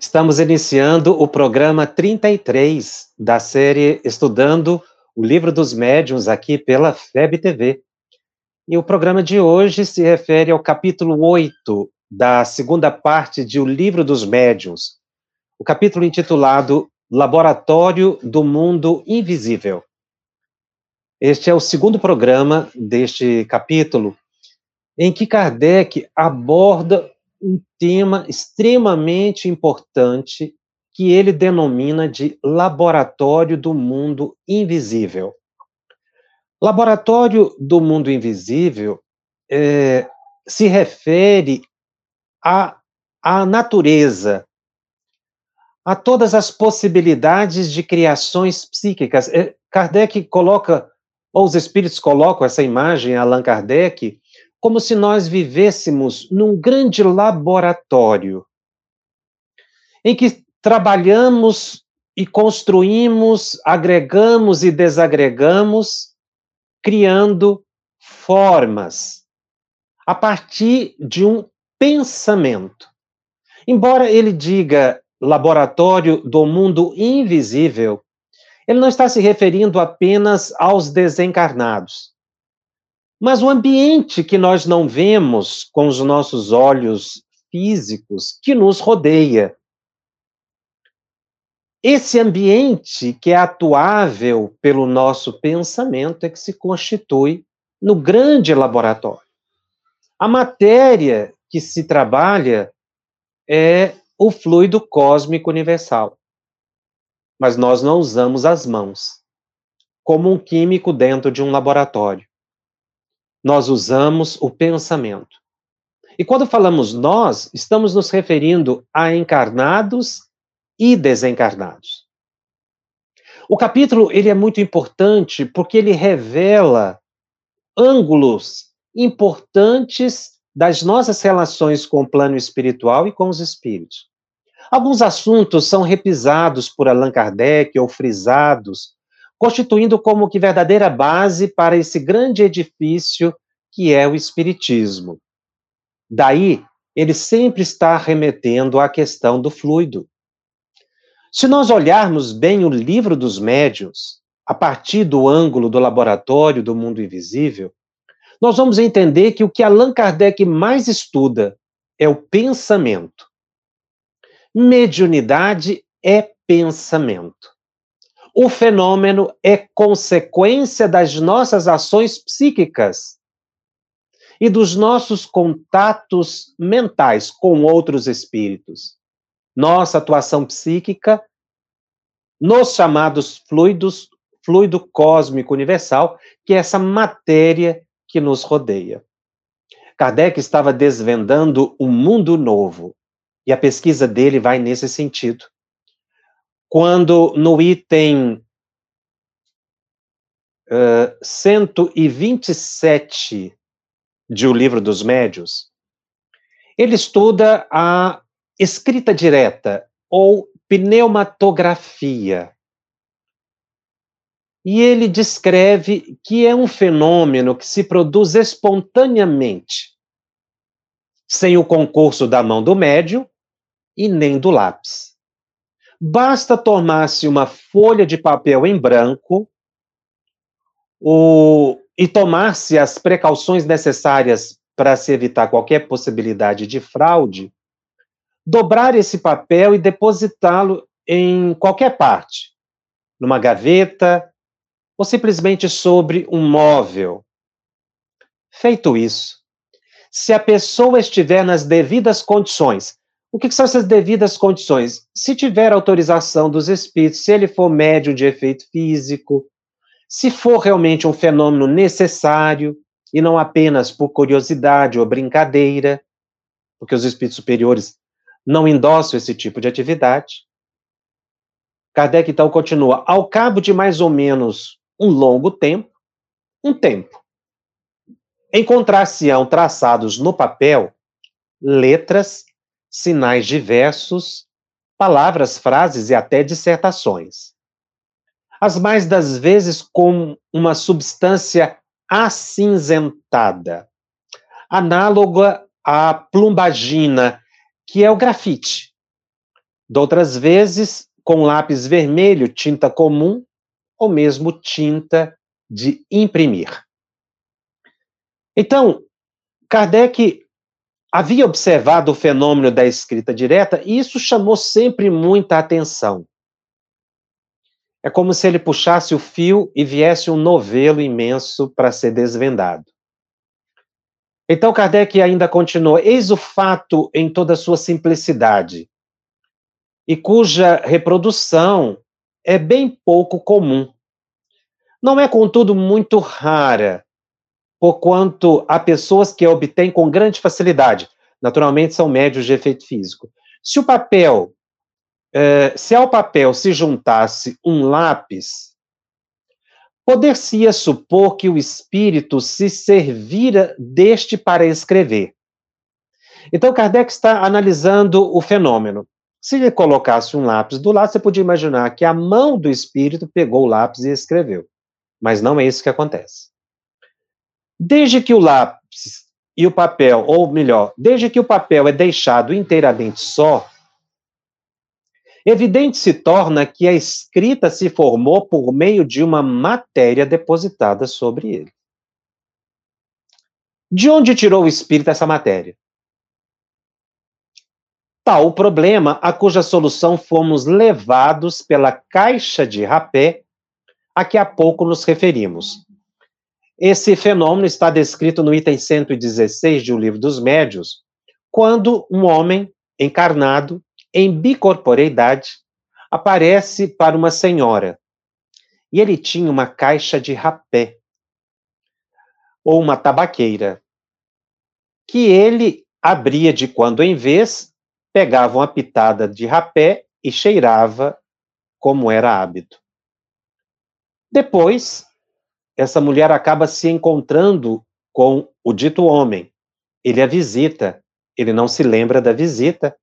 Estamos iniciando o programa 33 da série Estudando o Livro dos Médiuns aqui pela FEB TV. E o programa de hoje se refere ao capítulo 8 da segunda parte de O Livro dos Médiuns, o capítulo intitulado Laboratório do Mundo Invisível. Este é o segundo programa deste capítulo, em que Kardec aborda um tema extremamente importante que ele denomina de laboratório do mundo invisível. Laboratório do mundo invisível é, se refere à, à natureza, a todas as possibilidades de criações psíquicas. É, Kardec coloca, ou os espíritos colocam essa imagem, Allan Kardec, como se nós vivêssemos num grande laboratório em que trabalhamos e construímos, agregamos e desagregamos, criando formas a partir de um pensamento. Embora ele diga laboratório do mundo invisível, ele não está se referindo apenas aos desencarnados. Mas o ambiente que nós não vemos com os nossos olhos físicos que nos rodeia. Esse ambiente que é atuável pelo nosso pensamento é que se constitui no grande laboratório. A matéria que se trabalha é o fluido cósmico universal. Mas nós não usamos as mãos, como um químico dentro de um laboratório nós usamos o pensamento. E quando falamos nós, estamos nos referindo a encarnados e desencarnados. O capítulo ele é muito importante porque ele revela ângulos importantes das nossas relações com o plano espiritual e com os espíritos. Alguns assuntos são repisados por Allan Kardec ou frisados constituindo como que verdadeira base para esse grande edifício que é o Espiritismo. Daí, ele sempre está remetendo à questão do fluido. Se nós olharmos bem o livro dos médios, a partir do ângulo do laboratório do mundo invisível, nós vamos entender que o que Allan Kardec mais estuda é o pensamento. Mediunidade é pensamento. O fenômeno é consequência das nossas ações psíquicas e dos nossos contatos mentais com outros espíritos. Nossa atuação psíquica nos chamados fluidos, fluido cósmico universal, que é essa matéria que nos rodeia. Kardec estava desvendando um mundo novo, e a pesquisa dele vai nesse sentido quando no item uh, 127 de O Livro dos Médios, ele estuda a escrita direta ou pneumatografia. E ele descreve que é um fenômeno que se produz espontaneamente, sem o concurso da mão do médium e nem do lápis. Basta tomar-se uma folha de papel em branco o, e tomar-se as precauções necessárias para se evitar qualquer possibilidade de fraude, dobrar esse papel e depositá-lo em qualquer parte, numa gaveta ou simplesmente sobre um móvel. Feito isso, se a pessoa estiver nas devidas condições, o que, são essas devidas condições? Se tiver autorização dos espíritos, se ele for médium de efeito físico, se for realmente um fenômeno necessário e não apenas por curiosidade ou brincadeira, porque os espíritos superiores não endossam esse tipo de atividade. Kardec então continua: ao cabo de mais ou menos um longo tempo, um tempo, encontrar-se-ão traçados no papel letras, sinais diversos, palavras, frases e até dissertações. As mais das vezes com uma substância acinzentada, análoga à plumbagina, que é o grafite. Doutras vezes, com lápis vermelho, tinta comum, ou mesmo tinta de imprimir. Então, Kardec havia observado o fenômeno da escrita direta e isso chamou sempre muita atenção. É como se ele puxasse o fio e viesse um novelo imenso para ser desvendado. Então Kardec ainda continua: eis o fato em toda a sua simplicidade, e cuja reprodução é bem pouco comum. Não é, contudo, muito rara, porquanto há pessoas que obtêm com grande facilidade. Naturalmente, são médios de efeito físico. Se o papel, eh, se ao papel se juntasse um lápis, poder-se-ia supor que o espírito se servira deste para escrever. Então, Kardec está analisando o fenômeno. Se ele colocasse um lápis do lado, você podia imaginar que a mão do espírito pegou o lápis e escreveu. Mas não é isso que acontece. Desde que o lápis e o papel, ou melhor, desde que o papel é deixado inteiramente só, evidente se torna que a escrita se formou por meio de uma matéria depositada sobre ele. De onde tirou o espírito essa matéria? Tal o problema a cuja solução fomos levados pela caixa de rapé a que há pouco nos referimos. Esse fenômeno está descrito no item 116 de O Livro dos Médios, quando um homem encarnado, em bicorporeidade, aparece para uma senhora. E ele tinha uma caixa de rapé, ou uma tabaqueira, que ele abria de quando em vez, pegava uma pitada de rapé e cheirava como era hábito. Depois, essa mulher acaba se encontrando com o dito homem. Ele a visita, ele não se lembra da visita,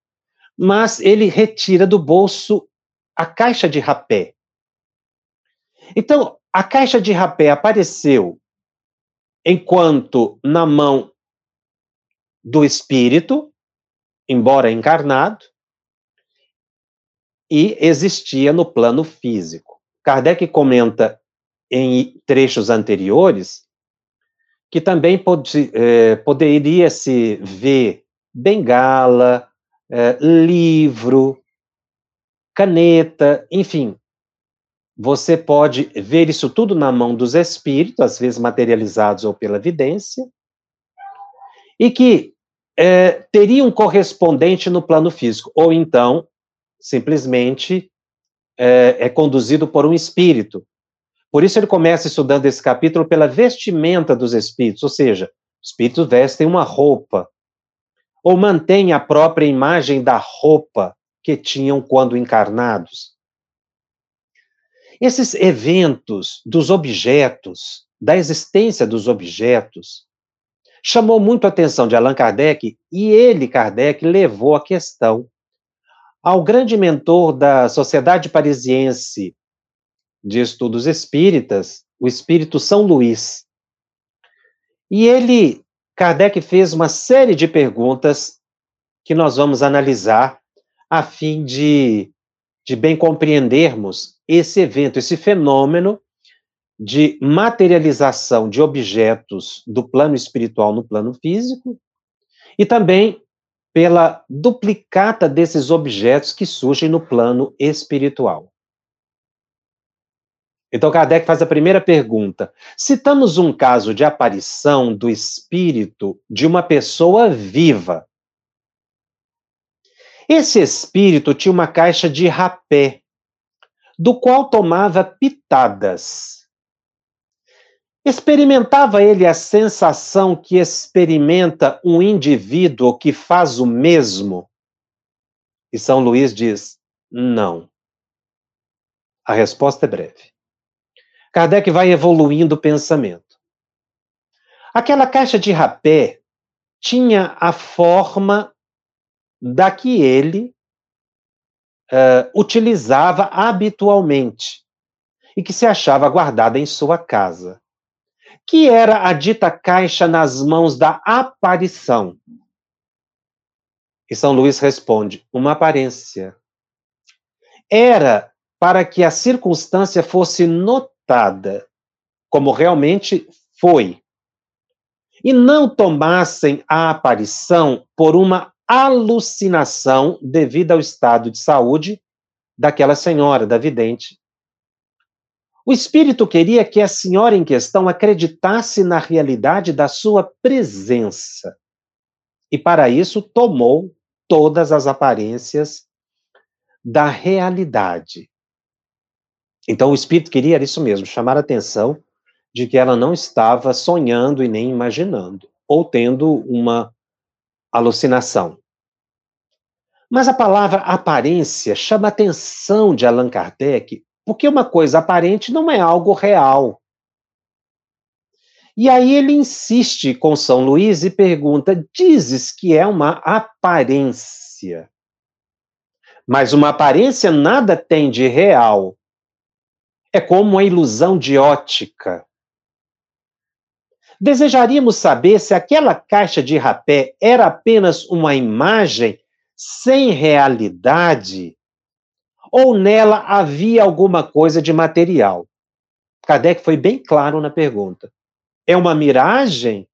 mas ele retira do bolso a caixa de rapé. Então, a caixa de rapé apareceu enquanto na mão do espírito, embora encarnado, e existia no plano físico. Kardec comenta em trechos anteriores, que também pode, é, poderia se ver bengala, é, livro, caneta, enfim. Você pode ver isso tudo na mão dos espíritos, às vezes materializados ou pela vidência, e que é, teria um correspondente no plano físico, ou então, simplesmente, é, é conduzido por um espírito, por isso ele começa estudando esse capítulo pela vestimenta dos espíritos, ou seja, os espíritos vestem uma roupa, ou mantêm a própria imagem da roupa que tinham quando encarnados. Esses eventos dos objetos, da existência dos objetos, chamou muito a atenção de Allan Kardec e ele, Kardec, levou a questão ao grande mentor da Sociedade Parisiense de Estudos Espíritas, o Espírito São Luís. E ele, Kardec fez uma série de perguntas que nós vamos analisar a fim de, de bem compreendermos esse evento, esse fenômeno de materialização de objetos do plano espiritual no plano físico e também pela duplicata desses objetos que surgem no plano espiritual. Então, Kardec faz a primeira pergunta. Citamos um caso de aparição do espírito de uma pessoa viva. Esse espírito tinha uma caixa de rapé, do qual tomava pitadas. Experimentava ele a sensação que experimenta um indivíduo que faz o mesmo? E São Luís diz: não. A resposta é breve. Kardec vai evoluindo o pensamento. Aquela caixa de rapé tinha a forma da que ele uh, utilizava habitualmente e que se achava guardada em sua casa, que era a dita caixa nas mãos da aparição. E São Luís responde: uma aparência. Era para que a circunstância fosse notada, como realmente foi, e não tomassem a aparição por uma alucinação devido ao estado de saúde daquela senhora, da vidente. O espírito queria que a senhora em questão acreditasse na realidade da sua presença. E para isso tomou todas as aparências da realidade. Então o espírito queria isso mesmo, chamar a atenção de que ela não estava sonhando e nem imaginando, ou tendo uma alucinação. Mas a palavra aparência chama a atenção de Allan Kardec, porque uma coisa aparente não é algo real. E aí ele insiste com São Luís e pergunta: dizes que é uma aparência. Mas uma aparência nada tem de real. É como uma ilusão de ótica. Desejaríamos saber se aquela caixa de rapé era apenas uma imagem sem realidade ou nela havia alguma coisa de material. Kardec foi bem claro na pergunta. É uma miragem?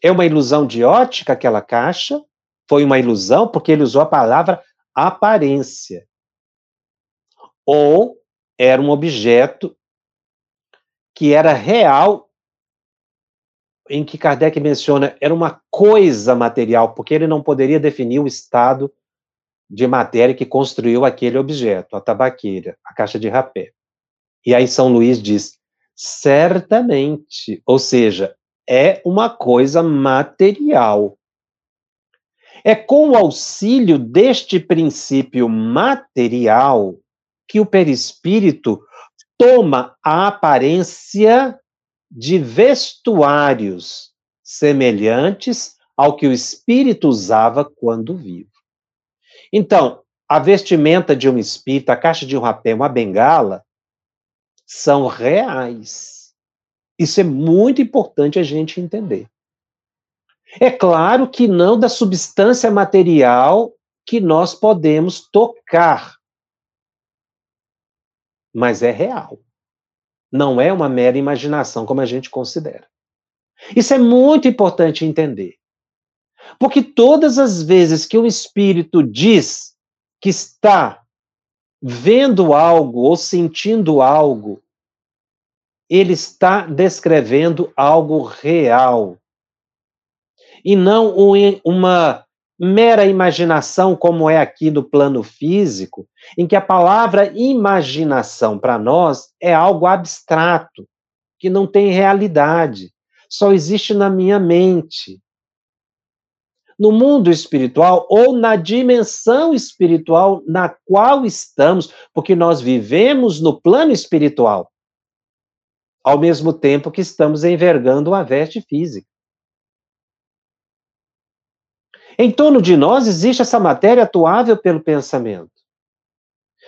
É uma ilusão de ótica aquela caixa? Foi uma ilusão porque ele usou a palavra aparência. Ou era um objeto que era real em que Kardec menciona era uma coisa material, porque ele não poderia definir o estado de matéria que construiu aquele objeto, a tabaqueira, a caixa de rapé. E aí São Luís diz: certamente, ou seja, é uma coisa material. É com o auxílio deste princípio material que o perispírito toma a aparência de vestuários semelhantes ao que o espírito usava quando vivo. Então, a vestimenta de um espírito, a caixa de um rapé, uma bengala, são reais. Isso é muito importante a gente entender. É claro que não da substância material que nós podemos tocar, mas é real não é uma mera imaginação como a gente considera. Isso é muito importante entender. Porque todas as vezes que o espírito diz que está vendo algo ou sentindo algo, ele está descrevendo algo real. E não uma mera imaginação, como é aqui no plano físico, em que a palavra imaginação para nós é algo abstrato, que não tem realidade, só existe na minha mente. No mundo espiritual ou na dimensão espiritual na qual estamos, porque nós vivemos no plano espiritual, ao mesmo tempo que estamos envergando a veste física. Em torno de nós existe essa matéria atuável pelo pensamento.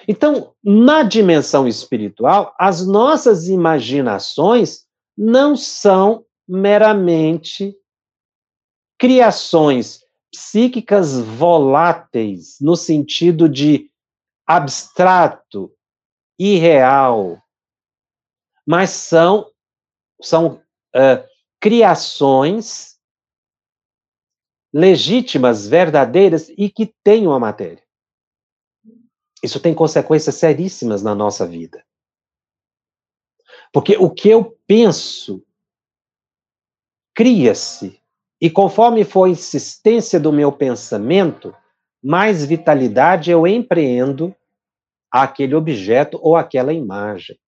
Então, na dimensão espiritual, as nossas imaginações não são meramente criações psíquicas voláteis, no sentido de abstrato, irreal, mas são, são uh, criações legítimas, verdadeiras e que tenham a matéria. Isso tem consequências seríssimas na nossa vida. Porque o que eu penso cria-se, e conforme for a insistência do meu pensamento, mais vitalidade eu empreendo aquele objeto ou aquela imagem.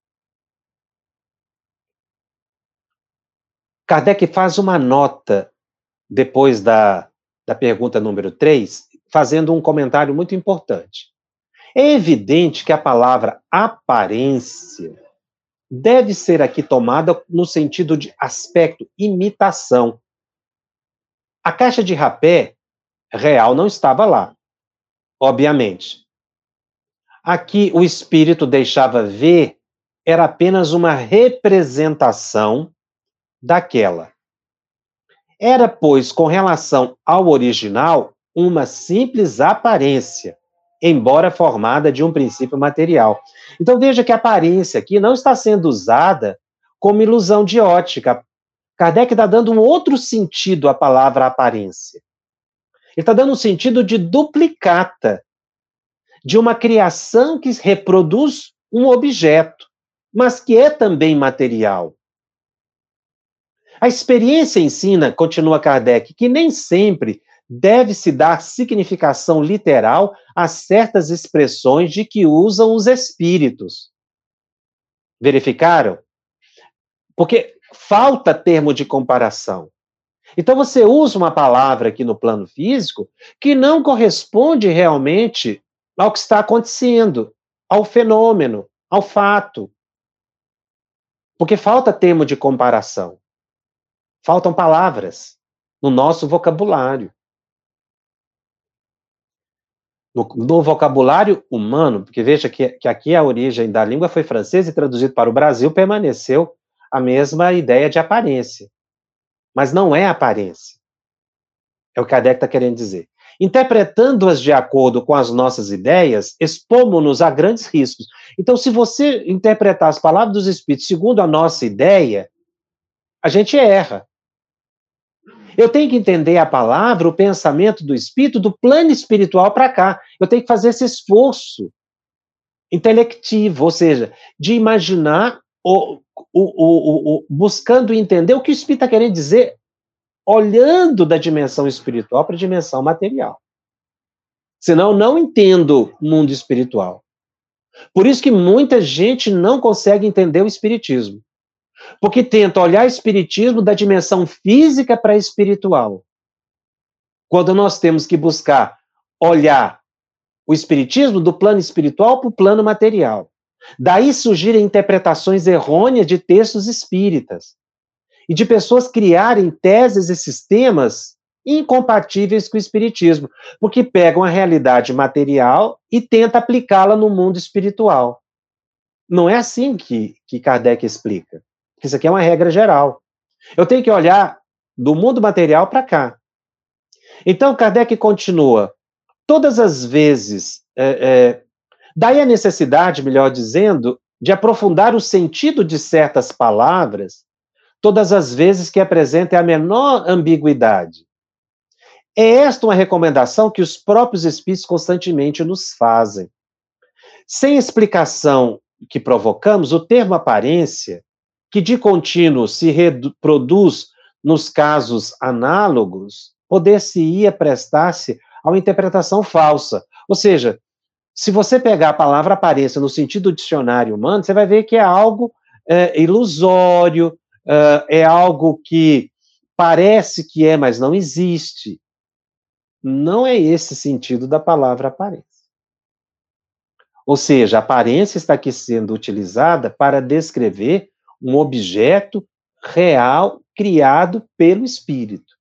Kardec faz uma nota depois da da pergunta número 3, fazendo um comentário muito importante. É evidente que a palavra aparência deve ser aqui tomada no sentido de aspecto, imitação. A caixa de rapé real não estava lá, obviamente. Aqui o espírito deixava ver era apenas uma representação daquela. Era, pois, com relação ao original, uma simples aparência, embora formada de um princípio material. Então veja que a aparência aqui não está sendo usada como ilusão de ótica. Kardec está dando um outro sentido à palavra aparência. Ele está dando um sentido de duplicata, de uma criação que reproduz um objeto, mas que é também material. A experiência ensina, continua Kardec, que nem sempre deve-se dar significação literal a certas expressões de que usam os espíritos. Verificaram? Porque falta termo de comparação. Então você usa uma palavra aqui no plano físico que não corresponde realmente ao que está acontecendo, ao fenômeno, ao fato. Porque falta termo de comparação. Faltam palavras no nosso vocabulário. No, no, vocabulário humano, porque veja que, que aqui a origem da língua foi francesa e traduzido para o Brasil permaneceu a mesma ideia de aparência. Mas não é aparência. É o que Kardec está querendo dizer. Interpretando-as de acordo com as nossas ideias, expomos-nos a grandes riscos. Então, se você interpretar as palavras dos Espíritos segundo a nossa ideia, a gente erra. Eu tenho que entender a palavra, o pensamento do espírito, do plano espiritual para cá. Eu tenho que fazer esse esforço intelectivo, ou seja, de imaginar, o, o, o, buscando entender o que o espírito está querendo dizer, olhando da dimensão espiritual para a dimensão material. Senão, não entendo o mundo espiritual. Por isso que muita gente não consegue entender o espiritismo. Porque tenta olhar o espiritismo da dimensão física para espiritual. Quando nós temos que buscar olhar o espiritismo do plano espiritual para o plano material. Daí surgirem interpretações errôneas de textos espíritas e de pessoas criarem teses e sistemas incompatíveis com o espiritismo, porque pegam a realidade material e tentam aplicá-la no mundo espiritual. Não é assim que, que Kardec explica. Isso aqui é uma regra geral. Eu tenho que olhar do mundo material para cá. Então, Kardec continua. Todas as vezes, é, é, daí a necessidade, melhor dizendo, de aprofundar o sentido de certas palavras, todas as vezes que apresentem a menor ambiguidade. É esta uma recomendação que os próprios espíritos constantemente nos fazem. Sem explicação que provocamos, o termo aparência que de contínuo se reproduz nos casos análogos, poder-se-ia prestar-se a uma interpretação falsa. Ou seja, se você pegar a palavra aparência no sentido dicionário humano, você vai ver que é algo é, ilusório, é, é algo que parece que é, mas não existe. Não é esse sentido da palavra aparência. Ou seja, a aparência está aqui sendo utilizada para descrever um objeto real criado pelo espírito,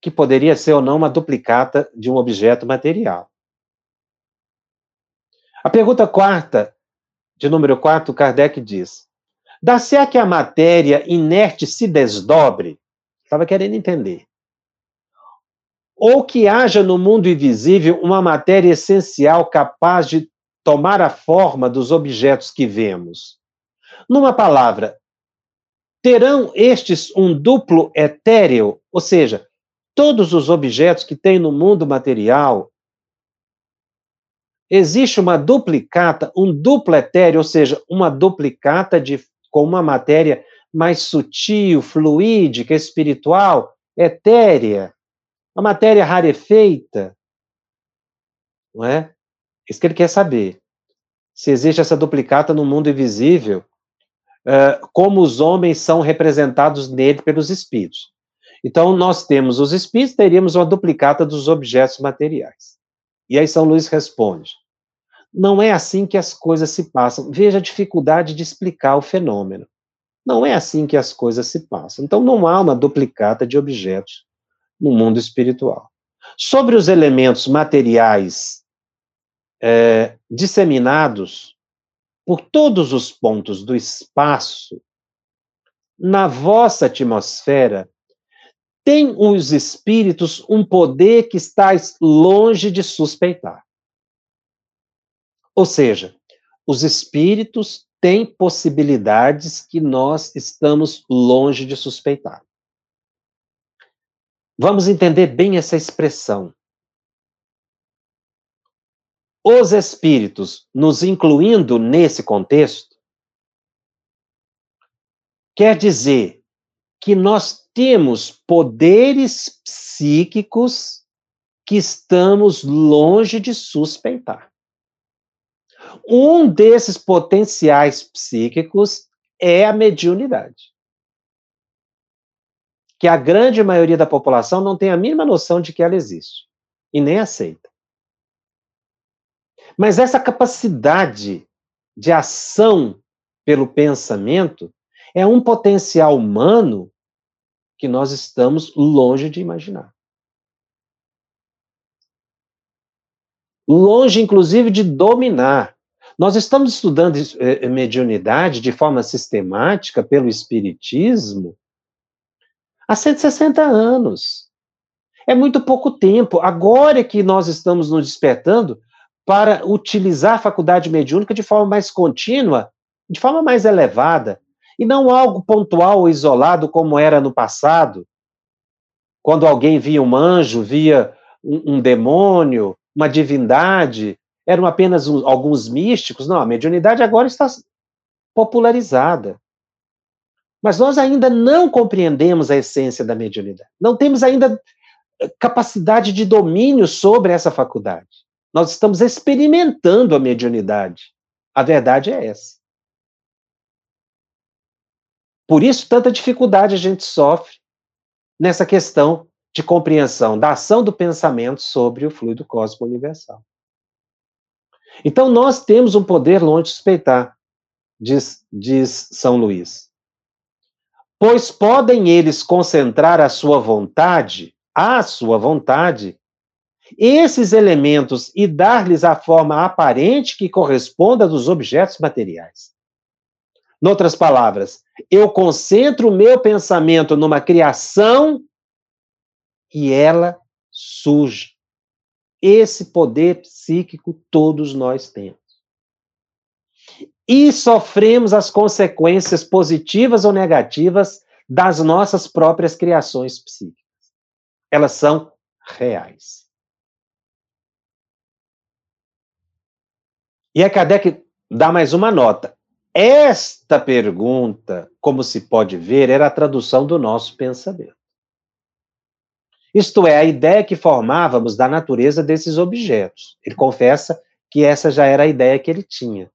que poderia ser ou não uma duplicata de um objeto material. A pergunta quarta, de número 4, Kardec diz: Dá-se a que a matéria inerte se desdobre? Estava querendo entender. Ou que haja no mundo invisível uma matéria essencial capaz de tomar a forma dos objetos que vemos? Numa palavra, terão estes um duplo etéreo, ou seja, todos os objetos que tem no mundo material, existe uma duplicata, um duplo etéreo, ou seja, uma duplicata de, com uma matéria mais sutil, fluídica, espiritual, etérea, uma matéria rarefeita, não é? Isso que ele quer saber. Se existe essa duplicata no mundo invisível, como os homens são representados nele pelos espíritos. Então, nós temos os espíritos, teríamos uma duplicata dos objetos materiais. E aí São Luís responde: não é assim que as coisas se passam. Veja a dificuldade de explicar o fenômeno. Não é assim que as coisas se passam. Então, não há uma duplicata de objetos no mundo espiritual. Sobre os elementos materiais é, disseminados por todos os pontos do espaço, na vossa atmosfera, tem os espíritos um poder que está longe de suspeitar. Ou seja, os espíritos têm possibilidades que nós estamos longe de suspeitar. Vamos entender bem essa expressão. Os espíritos, nos incluindo nesse contexto, quer dizer que nós temos poderes psíquicos que estamos longe de suspeitar. Um desses potenciais psíquicos é a mediunidade. Que a grande maioria da população não tem a mínima noção de que ela existe e nem aceita. Mas essa capacidade de ação pelo pensamento é um potencial humano que nós estamos longe de imaginar. Longe, inclusive, de dominar. Nós estamos estudando eh, eh, mediunidade de forma sistemática pelo Espiritismo há 160 anos. É muito pouco tempo. Agora é que nós estamos nos despertando para utilizar a faculdade mediúnica de forma mais contínua, de forma mais elevada, e não algo pontual ou isolado como era no passado, quando alguém via um anjo, via um, um demônio, uma divindade, eram apenas um, alguns místicos. Não, a mediunidade agora está popularizada. Mas nós ainda não compreendemos a essência da mediunidade. Não temos ainda capacidade de domínio sobre essa faculdade. Nós estamos experimentando a mediunidade. A verdade é essa. Por isso, tanta dificuldade a gente sofre nessa questão de compreensão da ação do pensamento sobre o fluido cósmico universal. Então, nós temos um poder longe de suspeitar, diz, diz São Luís. Pois podem eles concentrar a sua vontade, a sua vontade, esses elementos e dar-lhes a forma aparente que corresponda dos objetos materiais. Noutras palavras, eu concentro o meu pensamento numa criação e ela surge. Esse poder psíquico todos nós temos. E sofremos as consequências positivas ou negativas das nossas próprias criações psíquicas. Elas são reais. E a Kardec dá mais uma nota. Esta pergunta, como se pode ver, era a tradução do nosso pensamento. Isto é, a ideia que formávamos da natureza desses objetos. Ele confessa que essa já era a ideia que ele tinha,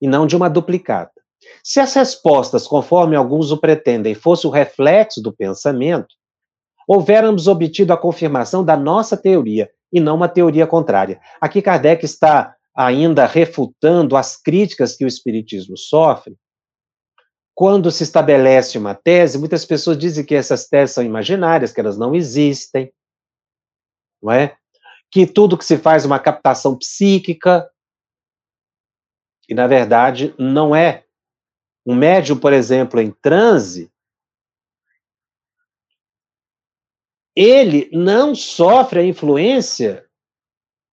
e não de uma duplicata. Se as respostas, conforme alguns o pretendem, fossem o reflexo do pensamento, houvéramos obtido a confirmação da nossa teoria, e não uma teoria contrária. Aqui Kardec está ainda refutando as críticas que o Espiritismo sofre. Quando se estabelece uma tese, muitas pessoas dizem que essas teses são imaginárias, que elas não existem, não é? Que tudo que se faz é uma captação psíquica, e na verdade não é. Um médium, por exemplo, em transe, ele não sofre a influência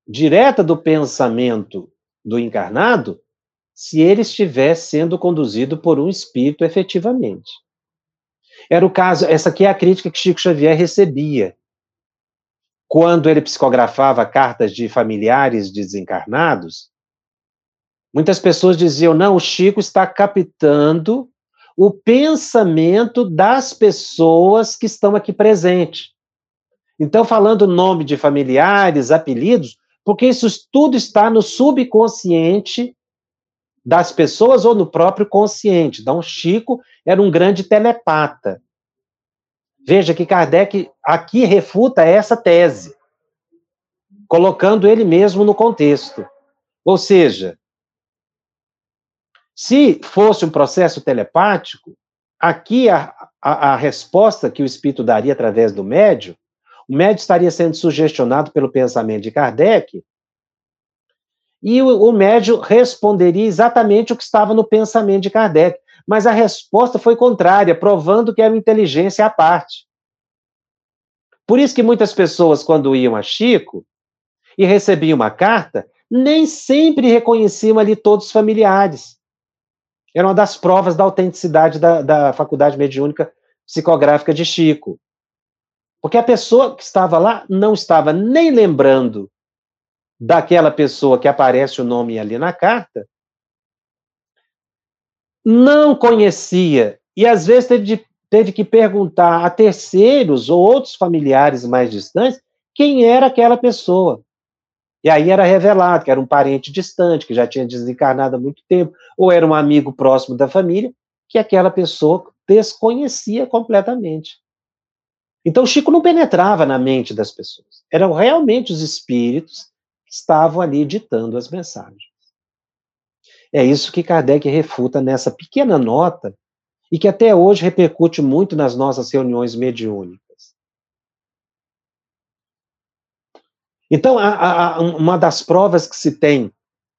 direta do pensamento do encarnado se ele estiver sendo conduzido por um espírito efetivamente. Era o caso, essa aqui é a crítica que Chico Xavier recebia. Quando ele psicografava cartas de familiares desencarnados, muitas pessoas diziam: não, o Chico está captando o pensamento das pessoas que estão aqui presentes. Então, falando nome de familiares, apelidos, porque isso tudo está no subconsciente das pessoas ou no próprio consciente. Então, Chico era um grande telepata. Veja que Kardec aqui refuta essa tese, colocando ele mesmo no contexto. Ou seja, se fosse um processo telepático, aqui a, a, a resposta que o espírito daria através do médio, o médio estaria sendo sugestionado pelo pensamento de Kardec, e o, o médio responderia exatamente o que estava no pensamento de Kardec. Mas a resposta foi contrária, provando que era inteligência à parte. Por isso que muitas pessoas, quando iam a Chico e recebiam uma carta, nem sempre reconheciam ali todos os familiares. Era uma das provas da autenticidade da, da Faculdade Mediúnica Psicográfica de Chico. Porque a pessoa que estava lá não estava nem lembrando daquela pessoa que aparece o nome ali na carta, não conhecia, e às vezes teve, de, teve que perguntar a terceiros ou outros familiares mais distantes quem era aquela pessoa. E aí era revelado que era um parente distante, que já tinha desencarnado há muito tempo, ou era um amigo próximo da família, que aquela pessoa desconhecia completamente. Então, Chico não penetrava na mente das pessoas. Eram realmente os espíritos que estavam ali ditando as mensagens. É isso que Kardec refuta nessa pequena nota e que até hoje repercute muito nas nossas reuniões mediúnicas. Então, a, a, uma das provas que se tem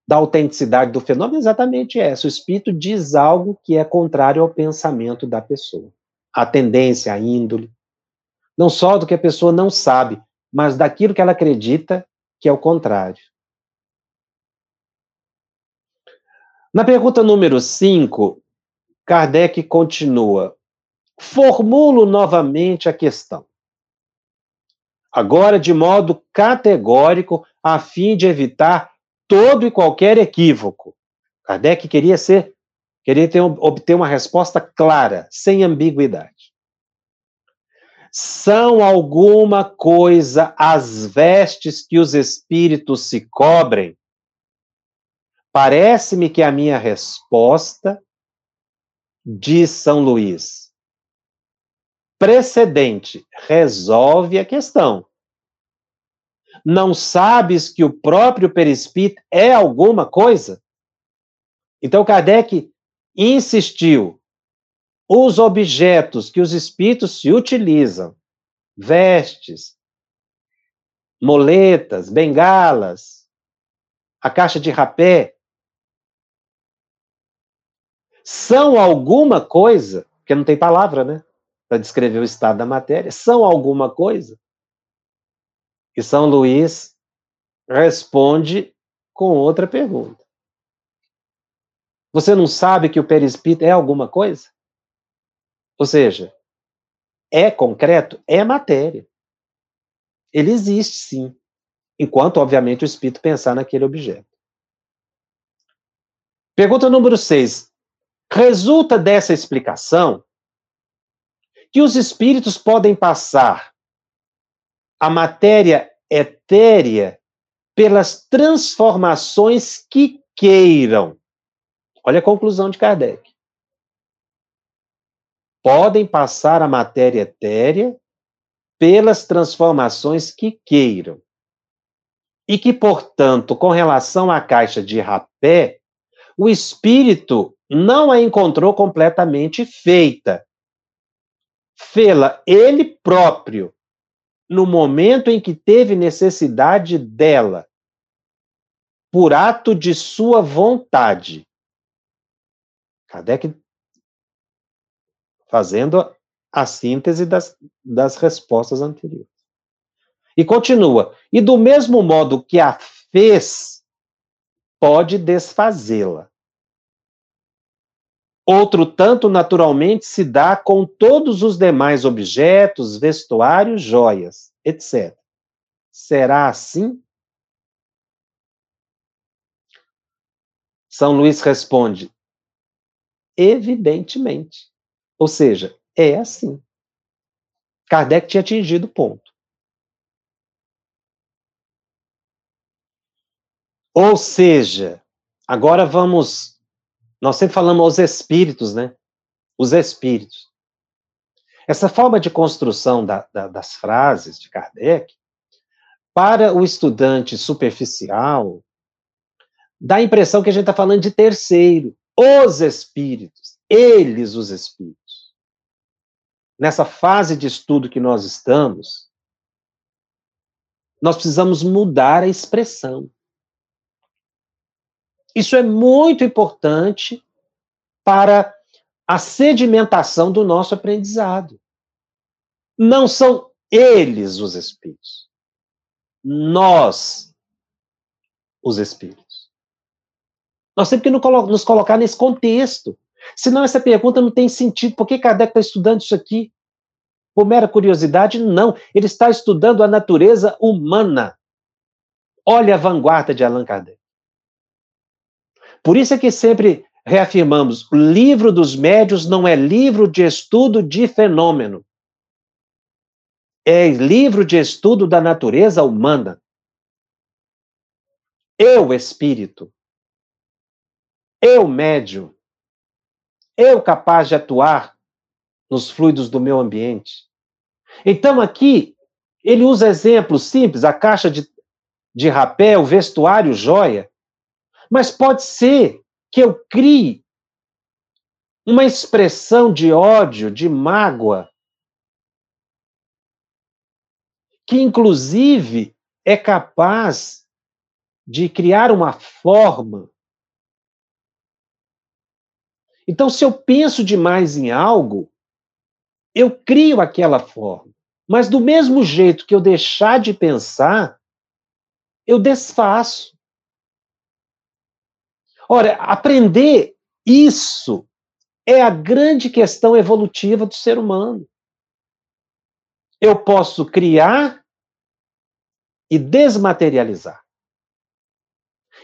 da autenticidade do fenômeno é exatamente essa: o espírito diz algo que é contrário ao pensamento da pessoa, a tendência, a índole. Não só do que a pessoa não sabe, mas daquilo que ela acredita que é o contrário. Na pergunta número 5, Kardec continua: formulo novamente a questão. Agora, de modo categórico, a fim de evitar todo e qualquer equívoco. Kardec queria ser, queria ter, obter uma resposta clara, sem ambiguidade são alguma coisa as vestes que os espíritos se cobrem? Parece-me que a minha resposta, diz São Luís, precedente, resolve a questão. Não sabes que o próprio perispírito é alguma coisa? Então Kardec insistiu os objetos que os espíritos se utilizam, vestes, moletas, bengalas, a caixa de rapé, são alguma coisa, porque não tem palavra, né? Para descrever o estado da matéria, são alguma coisa? E São Luís responde com outra pergunta. Você não sabe que o perispírito é alguma coisa? Ou seja, é concreto? É matéria. Ele existe, sim. Enquanto, obviamente, o espírito pensar naquele objeto. Pergunta número 6. Resulta dessa explicação que os espíritos podem passar a matéria etérea pelas transformações que queiram. Olha a conclusão de Kardec podem passar a matéria etérea pelas transformações que queiram. E que, portanto, com relação à caixa de rapé, o espírito não a encontrou completamente feita. Fê-la ele próprio, no momento em que teve necessidade dela, por ato de sua vontade. Kardec fazendo a síntese das, das respostas anteriores. E continua: e do mesmo modo que a fez, pode desfazê-la. Outro tanto, naturalmente, se dá com todos os demais objetos, vestuários, joias, etc. Será assim? São Luís responde: evidentemente. Ou seja, é assim. Kardec tinha atingido o ponto. Ou seja, agora vamos. Nós sempre falamos aos espíritos, né? Os espíritos. Essa forma de construção da, da, das frases de Kardec, para o estudante superficial, dá a impressão que a gente está falando de terceiro. Os espíritos, eles, os espíritos. Nessa fase de estudo que nós estamos, nós precisamos mudar a expressão. Isso é muito importante para a sedimentação do nosso aprendizado. Não são eles os espíritos. Nós, os espíritos. Nós temos que nos colocar nesse contexto. Senão essa pergunta não tem sentido. Por que Kardec está estudando isso aqui? Por mera curiosidade? Não. Ele está estudando a natureza humana. Olha a vanguarda de Allan Kardec. Por isso é que sempre reafirmamos: o livro dos médios não é livro de estudo de fenômeno. É livro de estudo da natureza humana. Eu, espírito. Eu, médio. Eu, capaz de atuar nos fluidos do meu ambiente. Então, aqui, ele usa exemplos simples: a caixa de, de rapé, o vestuário, joia. Mas pode ser que eu crie uma expressão de ódio, de mágoa, que inclusive é capaz de criar uma forma. Então, se eu penso demais em algo, eu crio aquela forma. Mas do mesmo jeito que eu deixar de pensar, eu desfaço. Ora, aprender isso é a grande questão evolutiva do ser humano. Eu posso criar e desmaterializar.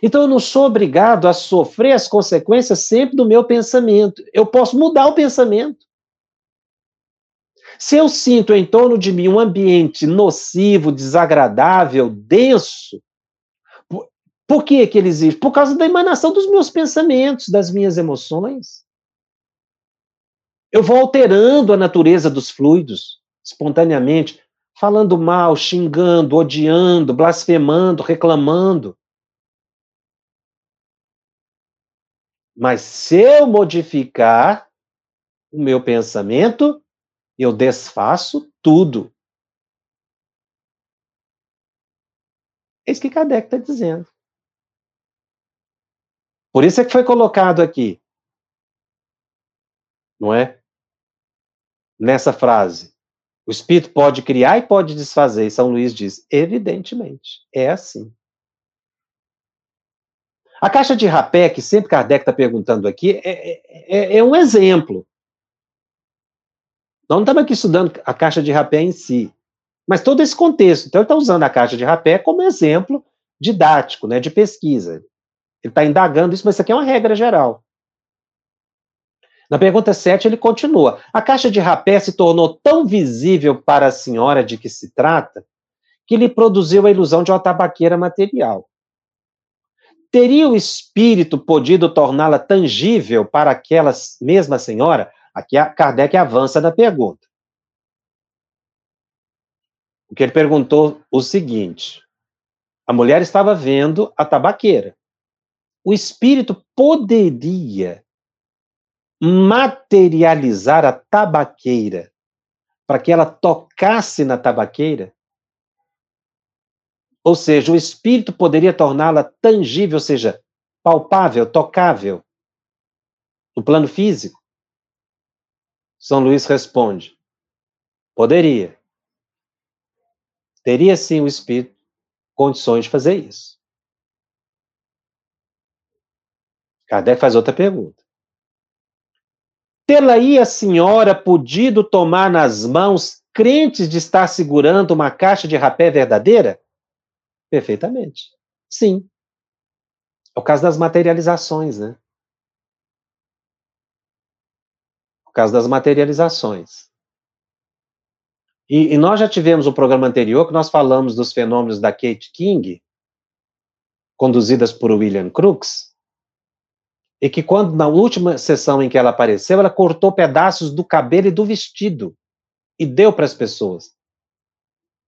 Então eu não sou obrigado a sofrer as consequências sempre do meu pensamento. Eu posso mudar o pensamento. Se eu sinto em torno de mim um ambiente nocivo, desagradável, denso, por que, que ele existe? Por causa da emanação dos meus pensamentos, das minhas emoções. Eu vou alterando a natureza dos fluidos espontaneamente, falando mal, xingando, odiando, blasfemando, reclamando. Mas se eu modificar o meu pensamento, eu desfaço tudo. É isso que Kardec está dizendo. Por isso é que foi colocado aqui, não é? Nessa frase. O espírito pode criar e pode desfazer. E São Luís diz: evidentemente, é assim. A caixa de rapé, que sempre Kardec está perguntando aqui, é, é, é, um exemplo. Nós não estamos aqui estudando a caixa de rapé em si, mas todo esse contexto. Então, ele está usando a caixa de rapé como exemplo didático, né, de pesquisa. Ele está indagando isso, mas isso aqui é uma regra geral. Na pergunta 7, ele continua. A caixa de rapé se tornou tão visível para a senhora de que se trata que lhe produziu a ilusão de uma tabaqueira material. Teria o espírito podido torná-la tangível para aquela mesma senhora? Aqui Kardec avança na pergunta. O que ele perguntou o seguinte: a mulher estava vendo a tabaqueira o espírito poderia materializar a tabaqueira para que ela tocasse na tabaqueira? Ou seja, o espírito poderia torná-la tangível, ou seja, palpável, tocável, no plano físico? São Luís responde: poderia. Teria sim o espírito condições de fazer isso. Kardec faz outra pergunta. Tê-la-ia a senhora podido tomar nas mãos, crentes de estar segurando uma caixa de rapé verdadeira? Perfeitamente. Sim. É o caso das materializações, né? O caso das materializações. E, e nós já tivemos um programa anterior que nós falamos dos fenômenos da Kate King, conduzidas por William Crookes, e que quando na última sessão em que ela apareceu, ela cortou pedaços do cabelo e do vestido e deu para as pessoas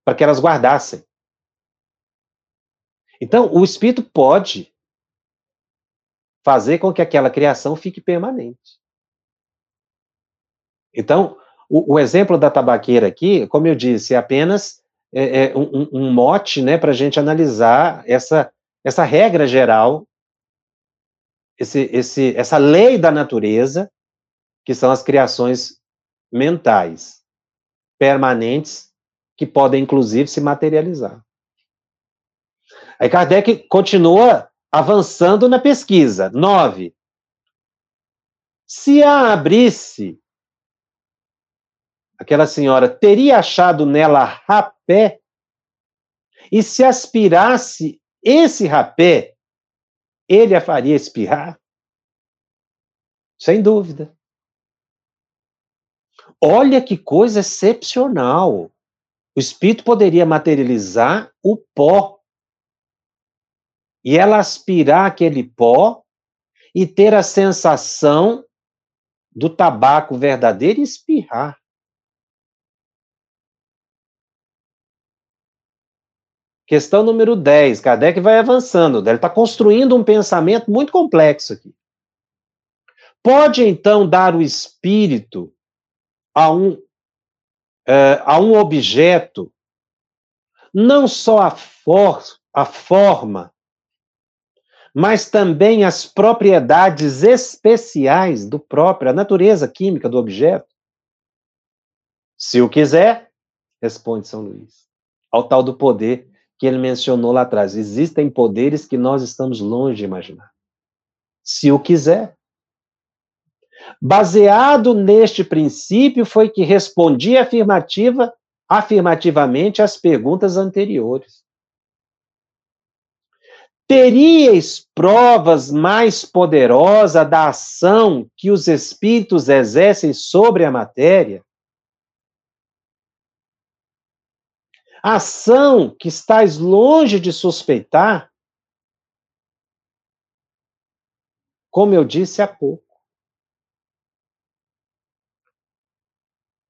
para que elas guardassem. Então, o espírito pode fazer com que aquela criação fique permanente. Então, o, o exemplo da tabaqueira aqui, como eu disse, é apenas é, é um, um, mote né, para a gente analisar essa, essa regra geral, esse, esse, essa lei da natureza, que são as criações mentais, permanentes, que podem, inclusive, se materializar. Aí Kardec continua avançando na pesquisa. Nove. Se a abrisse aquela senhora teria achado nela rapé, e se aspirasse esse rapé, ele a faria espirrar? Sem dúvida. Olha que coisa excepcional. O espírito poderia materializar o pó. E ela aspirar aquele pó e ter a sensação do tabaco verdadeiro e espirrar. Questão número 10. Kardec vai avançando. Ele está construindo um pensamento muito complexo aqui. Pode, então, dar o espírito a um, uh, a um objeto não só a, for, a forma, mas também as propriedades especiais do próprio, a natureza química do objeto? Se o quiser, responde São Luís, ao tal do poder que ele mencionou lá atrás. Existem poderes que nós estamos longe de imaginar. Se o quiser. Baseado neste princípio, foi que respondi afirmativa, afirmativamente às perguntas anteriores. Teríeis provas mais poderosas da ação que os espíritos exercem sobre a matéria? ação que estás longe de suspeitar, como eu disse há pouco.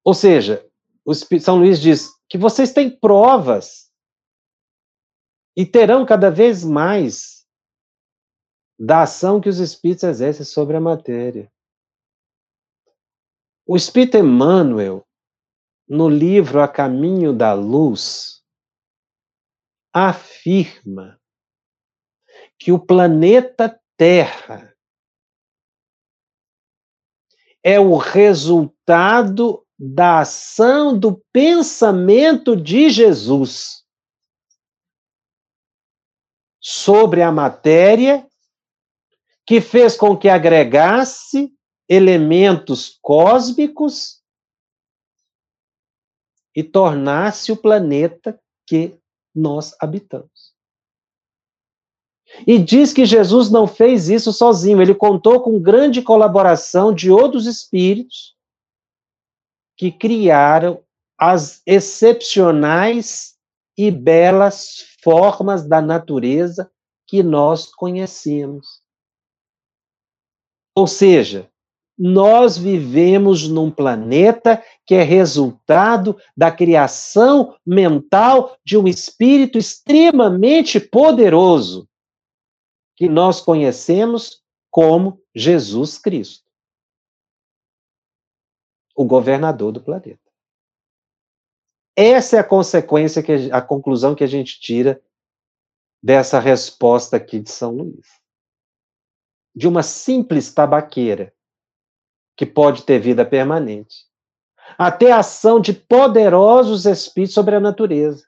Ou seja, o São Luís diz que vocês têm provas e terão cada vez mais da ação que os espíritos exercem sobre a matéria. O espírito Emmanuel, no livro A Caminho da Luz, afirma que o planeta Terra é o resultado da ação do pensamento de Jesus sobre a matéria, que fez com que agregasse elementos cósmicos e tornasse o planeta que nós habitamos. E diz que Jesus não fez isso sozinho, ele contou com grande colaboração de outros espíritos que criaram as excepcionais e belas formas da natureza que nós conhecemos. Ou seja, nós vivemos num planeta que é resultado da criação mental de um espírito extremamente poderoso, que nós conhecemos como Jesus Cristo, o governador do planeta. Essa é a consequência, que a conclusão que a gente tira dessa resposta aqui de São Luís. De uma simples tabaqueira que pode ter vida permanente, até a ação de poderosos espíritos sobre a natureza.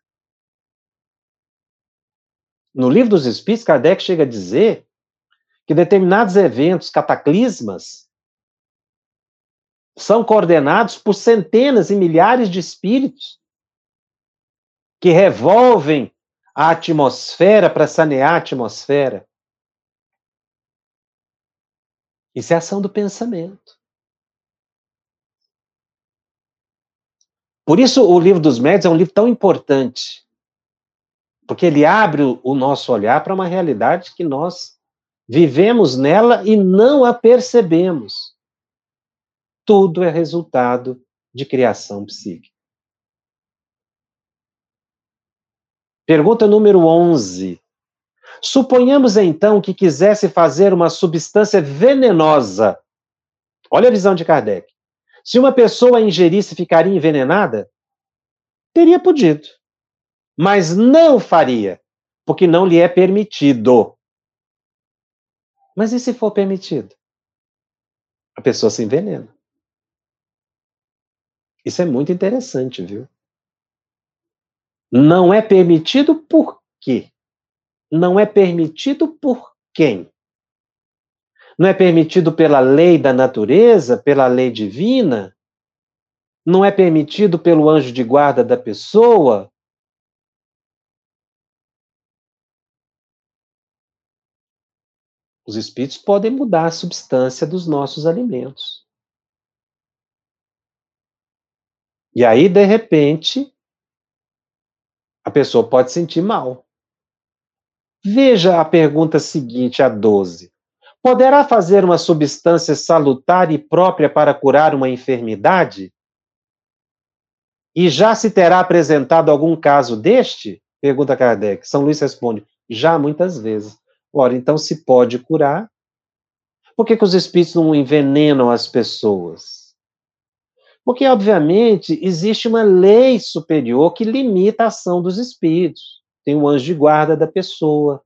No livro dos Espíritos, Kardec chega a dizer que determinados eventos, cataclismas, são coordenados por centenas e milhares de espíritos que revolvem a atmosfera para sanear a atmosfera. Isso é ação do pensamento. Por isso, o livro dos médios é um livro tão importante, porque ele abre o nosso olhar para uma realidade que nós vivemos nela e não a percebemos. Tudo é resultado de criação psíquica. Pergunta número 11. Suponhamos então que quisesse fazer uma substância venenosa. Olha a visão de Kardec. Se uma pessoa ingerisse, ficaria envenenada? Teria podido. Mas não faria, porque não lhe é permitido. Mas e se for permitido? A pessoa se envenena. Isso é muito interessante, viu? Não é permitido por quê? Não é permitido por quem? Não é permitido pela lei da natureza, pela lei divina? Não é permitido pelo anjo de guarda da pessoa? Os espíritos podem mudar a substância dos nossos alimentos. E aí, de repente, a pessoa pode sentir mal. Veja a pergunta seguinte, a 12. Poderá fazer uma substância salutar e própria para curar uma enfermidade? E já se terá apresentado algum caso deste? Pergunta Kardec. São Luís responde: já muitas vezes. Ora, então se pode curar. Por que, que os espíritos não envenenam as pessoas? Porque, obviamente, existe uma lei superior que limita a ação dos espíritos. Tem o anjo de guarda da pessoa.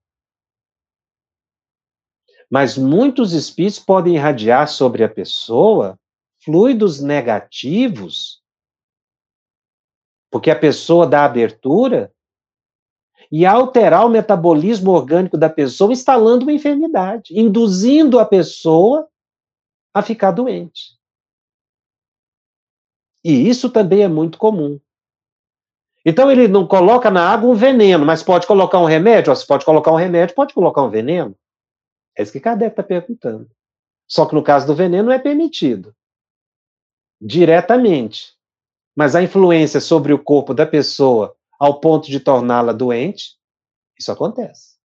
Mas muitos espíritos podem irradiar sobre a pessoa fluidos negativos, porque a pessoa dá abertura e alterar o metabolismo orgânico da pessoa, instalando uma enfermidade, induzindo a pessoa a ficar doente. E isso também é muito comum. Então ele não coloca na água um veneno, mas pode colocar um remédio? Se pode colocar um remédio, pode colocar um veneno? É isso que Kardec está perguntando. Só que no caso do veneno é permitido. Diretamente. Mas a influência sobre o corpo da pessoa ao ponto de torná-la doente, isso acontece.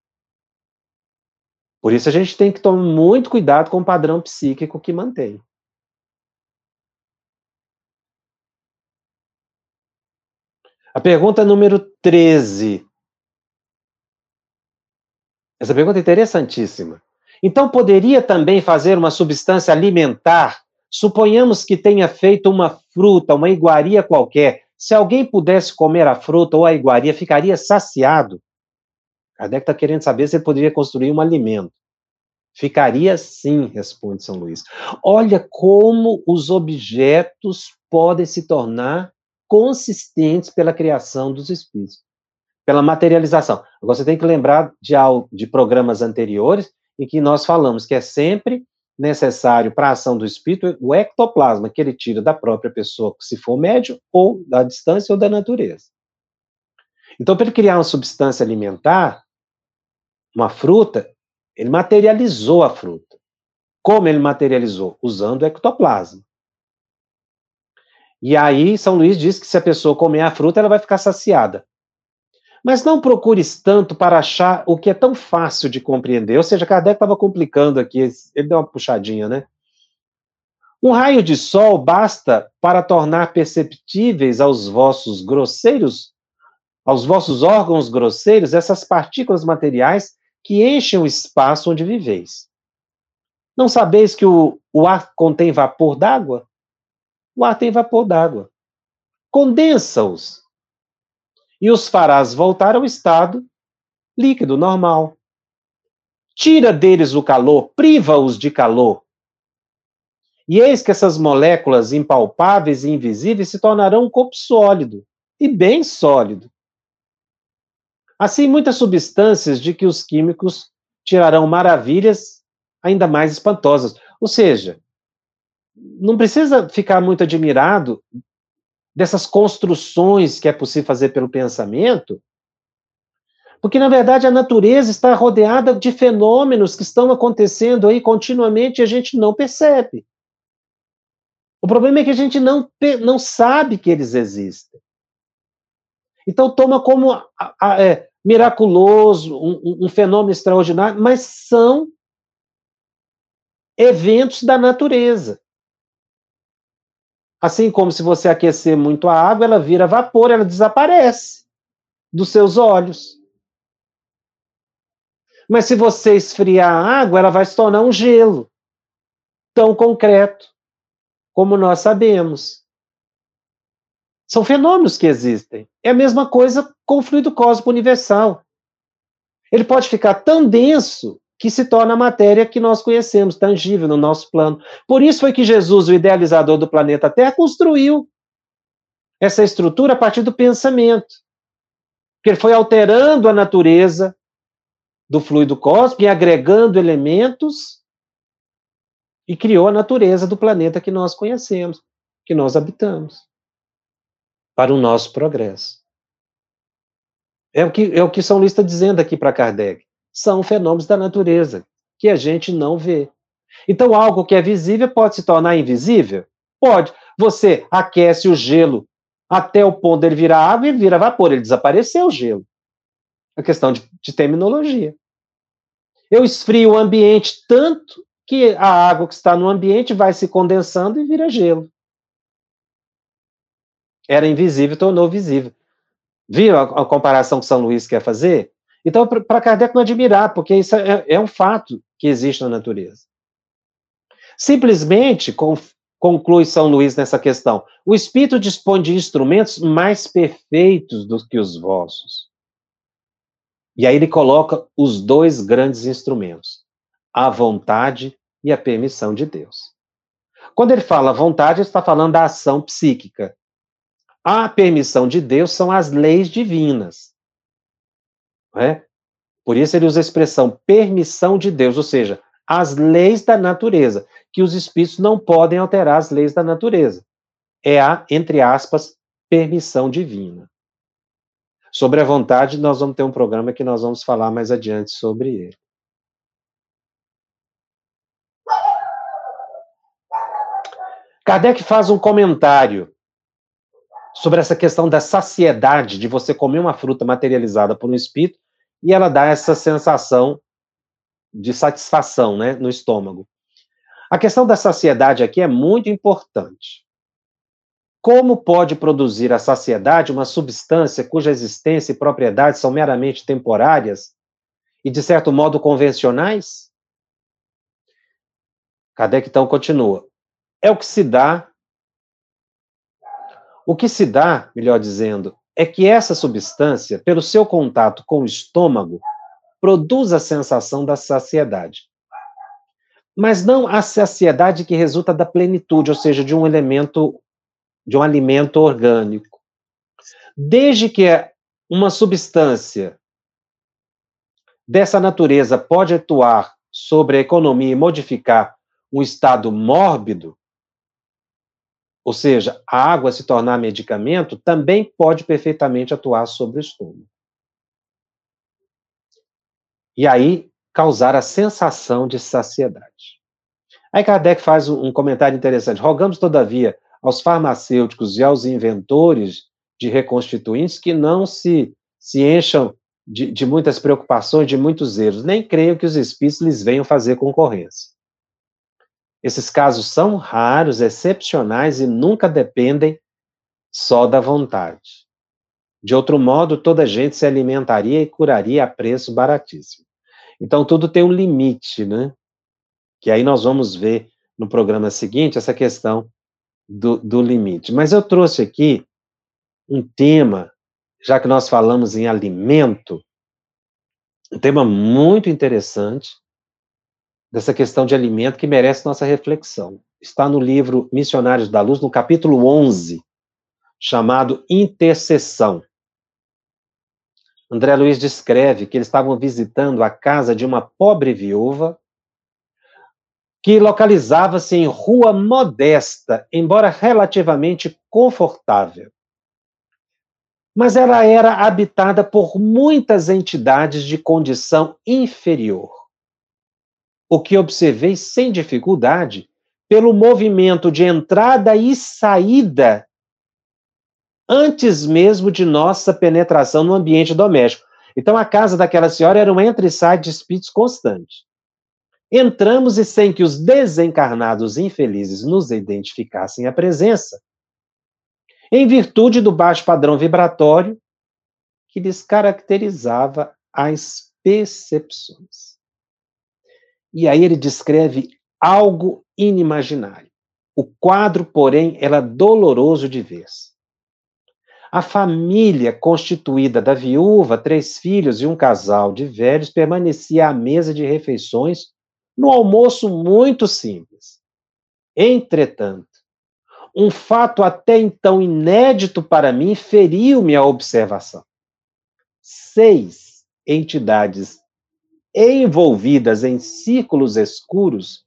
Por isso a gente tem que tomar muito cuidado com o padrão psíquico que mantém. A pergunta número 13. Essa pergunta é interessantíssima. Então, poderia também fazer uma substância alimentar? Suponhamos que tenha feito uma fruta, uma iguaria qualquer. Se alguém pudesse comer a fruta ou a iguaria, ficaria saciado? Kardec está querendo saber se ele poderia construir um alimento. Ficaria sim, responde São Luís. Olha como os objetos podem se tornar consistentes pela criação dos espíritos, pela materialização. Agora você tem que lembrar de, de programas anteriores em que nós falamos que é sempre necessário para a ação do espírito o ectoplasma que ele tira da própria pessoa, se for médio, ou da distância ou da natureza. Então, para ele criar uma substância alimentar, uma fruta, ele materializou a fruta. Como ele materializou? Usando o ectoplasma. E aí, São Luís diz que se a pessoa comer a fruta, ela vai ficar saciada. Mas não procures tanto para achar o que é tão fácil de compreender. Ou seja, Kardec estava complicando aqui, ele deu uma puxadinha, né? Um raio de sol basta para tornar perceptíveis aos vossos grosseiros, aos vossos órgãos grosseiros, essas partículas materiais que enchem o espaço onde viveis. Não sabeis que o, o ar contém vapor d'água? O ar tem vapor d'água. Condensa-os e os farás voltar ao estado líquido, normal. Tira deles o calor, priva-os de calor. E eis que essas moléculas impalpáveis e invisíveis se tornarão um corpo sólido, e bem sólido. Assim, muitas substâncias de que os químicos tirarão maravilhas ainda mais espantosas. Ou seja, não precisa ficar muito admirado dessas construções que é possível fazer pelo pensamento, porque na verdade a natureza está rodeada de fenômenos que estão acontecendo aí continuamente e a gente não percebe. O problema é que a gente não, não sabe que eles existem. Então toma como a, a, é, miraculoso, um, um fenômeno extraordinário, mas são eventos da natureza. Assim como se você aquecer muito a água, ela vira vapor, ela desaparece dos seus olhos. Mas se você esfriar a água, ela vai se tornar um gelo tão concreto como nós sabemos. São fenômenos que existem. É a mesma coisa com o fluido cósmico universal. Ele pode ficar tão denso que se torna a matéria que nós conhecemos, tangível no nosso plano. Por isso foi que Jesus, o idealizador do planeta Terra, construiu essa estrutura a partir do pensamento. Porque ele foi alterando a natureza do fluido cósmico e agregando elementos e criou a natureza do planeta que nós conhecemos, que nós habitamos, para o nosso progresso. É o que, é o que São Luís está dizendo aqui para Kardec. São fenômenos da natureza que a gente não vê. Então, algo que é visível pode se tornar invisível? Pode. Você aquece o gelo até o ponto dele virar água e vira vapor, ele desapareceu o gelo. É questão de, de terminologia. Eu esfrio o ambiente tanto que a água que está no ambiente vai se condensando e vira gelo. Era invisível, tornou visível. Viu a, a comparação que São Luís quer fazer? Então, para Kardec não admirar, porque isso é, é, um fato que existe na natureza. Simplesmente, com, conclui São Luís nessa questão, o espírito dispõe de instrumentos mais perfeitos do que os vossos. E aí ele coloca os dois grandes instrumentos, a vontade e a permissão de Deus. Quando ele fala vontade, ele está falando da ação psíquica, a permissão de Deus são as leis divinas. É? Por isso ele usa a expressão permissão de Deus, ou seja, as leis da natureza, que os espíritos não podem alterar as leis da natureza. É a, entre aspas, permissão divina. Sobre a vontade, nós vamos ter um programa que nós vamos falar mais adiante sobre ele. Kardec faz um comentário sobre essa questão da saciedade, de você comer uma fruta materializada por um espírito e ela dá essa sensação de satisfação né, no estômago. A questão da saciedade aqui é muito importante. Como pode produzir a saciedade uma substância cuja existência e propriedades são meramente temporárias e, de certo modo, convencionais? Kardec então continua. É o que se dá o que se dá, melhor dizendo, é que essa substância, pelo seu contato com o estômago, produz a sensação da saciedade. Mas não a saciedade que resulta da plenitude, ou seja, de um elemento, de um alimento orgânico. Desde que uma substância dessa natureza pode atuar sobre a economia e modificar um estado mórbido, ou seja, a água se tornar medicamento, também pode perfeitamente atuar sobre o estômago. E aí causar a sensação de saciedade. Aí Kardec faz um comentário interessante. Rogamos, todavia, aos farmacêuticos e aos inventores de reconstituintes que não se, se encham de, de muitas preocupações, de muitos erros. Nem creio que os espíritos lhes venham fazer concorrência. Esses casos são raros, excepcionais e nunca dependem só da vontade. De outro modo, toda gente se alimentaria e curaria a preço baratíssimo. Então, tudo tem um limite, né? Que aí nós vamos ver no programa seguinte essa questão do, do limite. Mas eu trouxe aqui um tema, já que nós falamos em alimento, um tema muito interessante, dessa questão de alimento que merece nossa reflexão. Está no livro Missionários da Luz, no capítulo 11, chamado Intercessão. André Luiz descreve que eles estavam visitando a casa de uma pobre viúva que localizava-se em rua modesta, embora relativamente confortável. Mas ela era habitada por muitas entidades de condição inferior o que observei sem dificuldade pelo movimento de entrada e saída antes mesmo de nossa penetração no ambiente doméstico. Então, a casa daquela senhora era um entra e sai de espíritos constante. Entramos e sem que os desencarnados infelizes nos identificassem a presença, em virtude do baixo padrão vibratório que lhes caracterizava a percepções. E aí ele descreve algo inimaginário. O quadro, porém, era doloroso de ver. A família constituída da viúva, três filhos e um casal de velhos permanecia à mesa de refeições no almoço muito simples. Entretanto, um fato até então inédito para mim feriu-me a observação. Seis entidades envolvidas em círculos escuros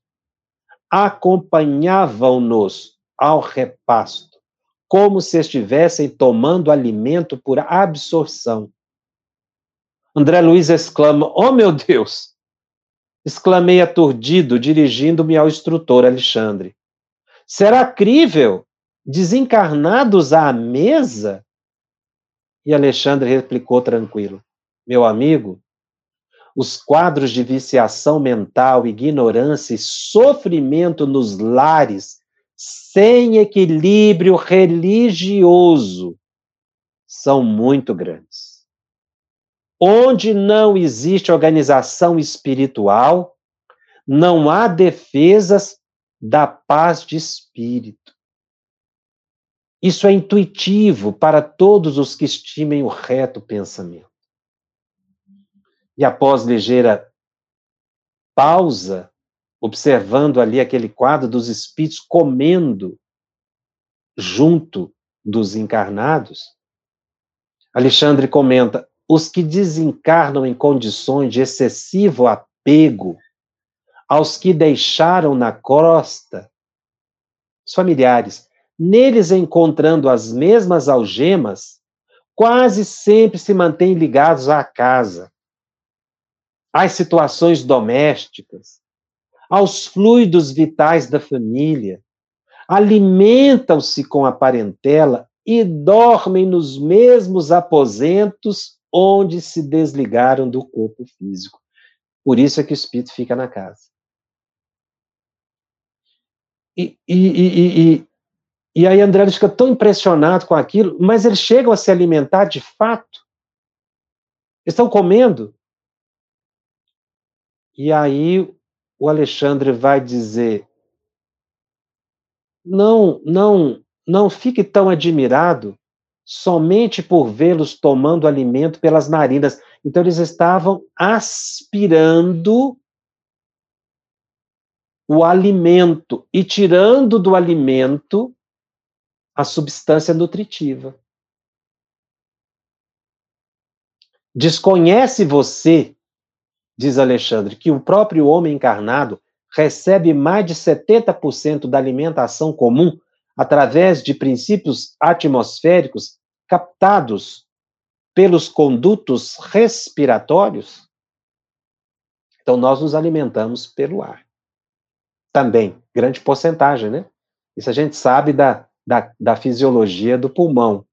acompanhavam-nos ao repasto como se estivessem tomando alimento por absorção. André Luiz exclama: Oh, meu Deus! Exclamei aturdido, dirigindo-me ao instrutor Alexandre. Será crível? Desencarnados à mesa? E Alexandre replicou tranquilo: Meu amigo, os quadros de viciação mental, ignorância e sofrimento nos lares sem equilíbrio religioso são muito grandes. Onde não existe organização espiritual, não há defesas da paz de espírito. Isso é intuitivo para todos os que estimem o reto pensamento. E após ligeira pausa, observando ali aquele quadro dos espíritos comendo junto dos encarnados, Alexandre comenta: os que desencarnam em condições de excessivo apego aos que deixaram na crosta, os familiares, neles encontrando as mesmas algemas, quase sempre se mantêm ligados à casa, às situações domésticas, aos fluidos vitais da família, alimentam-se com a parentela e dormem nos mesmos aposentos onde se desligaram do corpo físico. Por isso é que o espírito fica na casa. E, e, e, e, e aí André fica tão impressionado com aquilo, mas eles chegam a se alimentar de fato. Estão comendo. E aí o Alexandre vai dizer: não, não, não fique tão admirado somente por vê-los tomando alimento pelas narinas. Então eles estavam aspirando o alimento e tirando do alimento a substância nutritiva. Desconhece você diz Alexandre, que o próprio homem encarnado recebe mais de 70% da alimentação comum através de princípios atmosféricos captados pelos condutos respiratórios? Então, nós nos alimentamos pelo ar. Também, grande porcentagem, né? Isso a gente sabe da, da, da fisiologia do pulmão.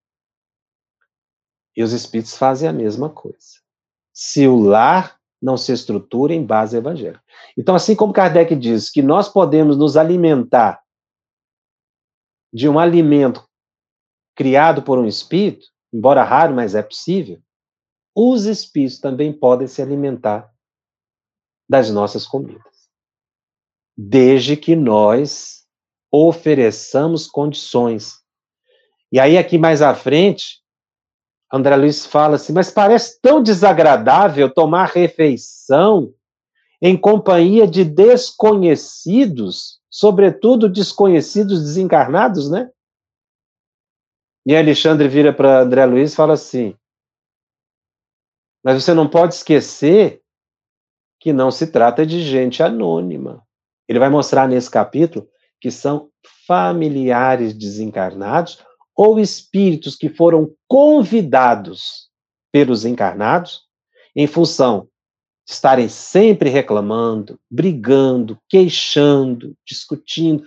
E os espíritos fazem a mesma coisa. Se o lar não se estrutura em base evangélica. Então, assim como Kardec diz que nós podemos nos alimentar de um alimento criado por um espírito, embora raro, mas é possível, os espíritos também podem se alimentar das nossas comidas. Desde que nós ofereçamos condições. E aí, aqui mais à frente, André Luiz fala assim, mas parece tão desagradável tomar refeição em companhia de desconhecidos, sobretudo desconhecidos desencarnados, né? E Alexandre vira para André Luiz e fala assim: Mas você não pode esquecer que não se trata de gente anônima. Ele vai mostrar nesse capítulo que são familiares desencarnados ou espíritos que foram convidados pelos encarnados em função de estarem sempre reclamando, brigando, queixando, discutindo,